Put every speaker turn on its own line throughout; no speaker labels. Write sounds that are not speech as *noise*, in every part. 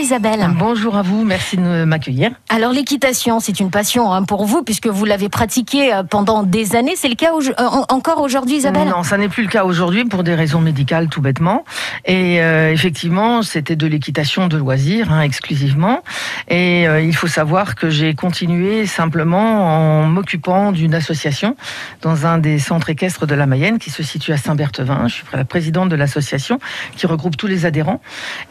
Isabelle.
Bonjour à vous, merci de m'accueillir.
Alors l'équitation, c'est une passion hein, pour vous puisque vous l'avez pratiquée euh, pendant des années. C'est le cas euh, encore aujourd'hui, Isabelle?
Non, ça n'est plus le cas aujourd'hui pour des raisons médicales tout bêtement. Et euh, effectivement, c'était de l'équitation de loisirs hein, exclusivement. Et il faut savoir que j'ai continué simplement en m'occupant d'une association dans un des centres équestres de la Mayenne qui se situe à Saint-Berthevin. Je suis la présidente de l'association qui regroupe tous les adhérents.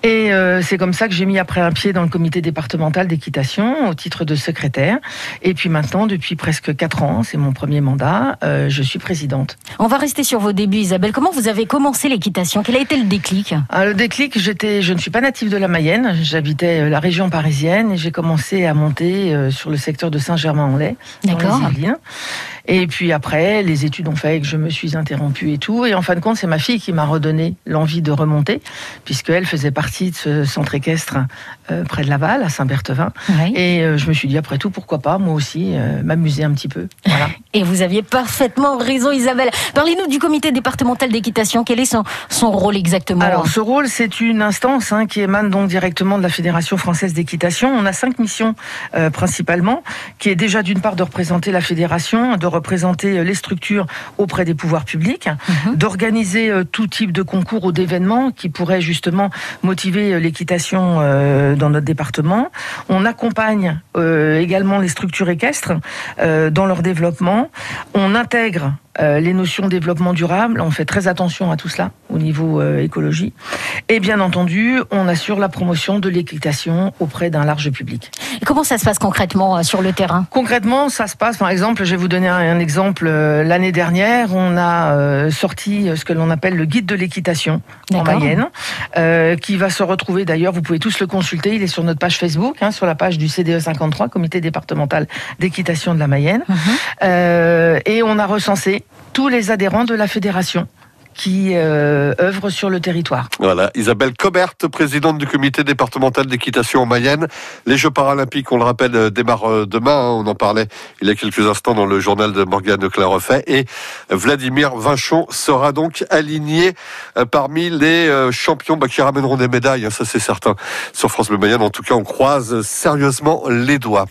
Et c'est comme ça que j'ai mis après un pied dans le comité départemental d'équitation au titre de secrétaire. Et puis maintenant, depuis presque 4 ans, c'est mon premier mandat, euh, je suis présidente.
On va rester sur vos débuts, Isabelle. Comment vous avez commencé l'équitation? Quel a été le déclic?
Ah, Le déclic, j'étais, je ne suis pas native de la Mayenne. J'habitais euh, la région parisienne et j'ai commencé à monter euh, sur le secteur de Saint-Germain-en-Laye,
D'accord.
Et puis après, les études ont fait que je me suis interrompue et tout. Et en fin de compte, c'est ma fille qui m'a redonné l'envie de remonter, puisqu'elle faisait partie de ce centre équestre euh, près de Laval, à Saint-Berthevin. Et euh, je me suis dit, après tout, pourquoi pas, moi aussi, euh, m'amuser un petit peu. Voilà. *laughs*
Et vous aviez parfaitement raison, Isabelle. Parlez-nous du comité départemental d'équitation. Quel est son, son rôle exactement
Alors, ce rôle, c'est une instance hein, qui émane donc directement de la Fédération française d'équitation. On a cinq missions principalement, qui est déjà d'une part de représenter la fédération, de représenter les structures auprès des pouvoirs publics, mhm. d'organiser tout type de concours ou d'événements qui pourraient justement motiver l'équitation dans notre département. On accompagne euh, également les structures équestres euh, dans leur développement. On intègre euh, les notions de développement durable. On fait très attention à tout cela au niveau euh, écologie. Et bien entendu, on assure la promotion de l'équitation auprès d'un large public.
Et comment ça se passe concrètement euh, sur le terrain?
Concrètement, ça se passe, par exemple, je vais vous donner un, exemple. L'année dernière, on a sorti ce que l'on appelle le guide de l'équitation en Mayenne, qui va se retrouver d'ailleurs, vous pouvez tous le consulter, il est sur notre page Facebook, hein, sur la page du CDE 53, Comité départemental d'équitation de la Mayenne. Mhm. et on a recensé tous les adhérents de la fédération qui euh, œuvrent sur le territoire.
Voilà, Isabelle Cobert, présidente du comité départemental d'équitation en Mayenne. Les Jeux paralympiques, on le rappelle, euh, démarrent euh, demain. Hein. on en parlait il y a quelques instants dans le journal de Morgane Clarefait. Et Vladimir Vinchon sera donc aligné parmi les champions bah, qui ramèneront des médailles, hein, ça c'est certain. Sur France Bleu Mayenne, en tout cas, on croise sérieusement les doigts.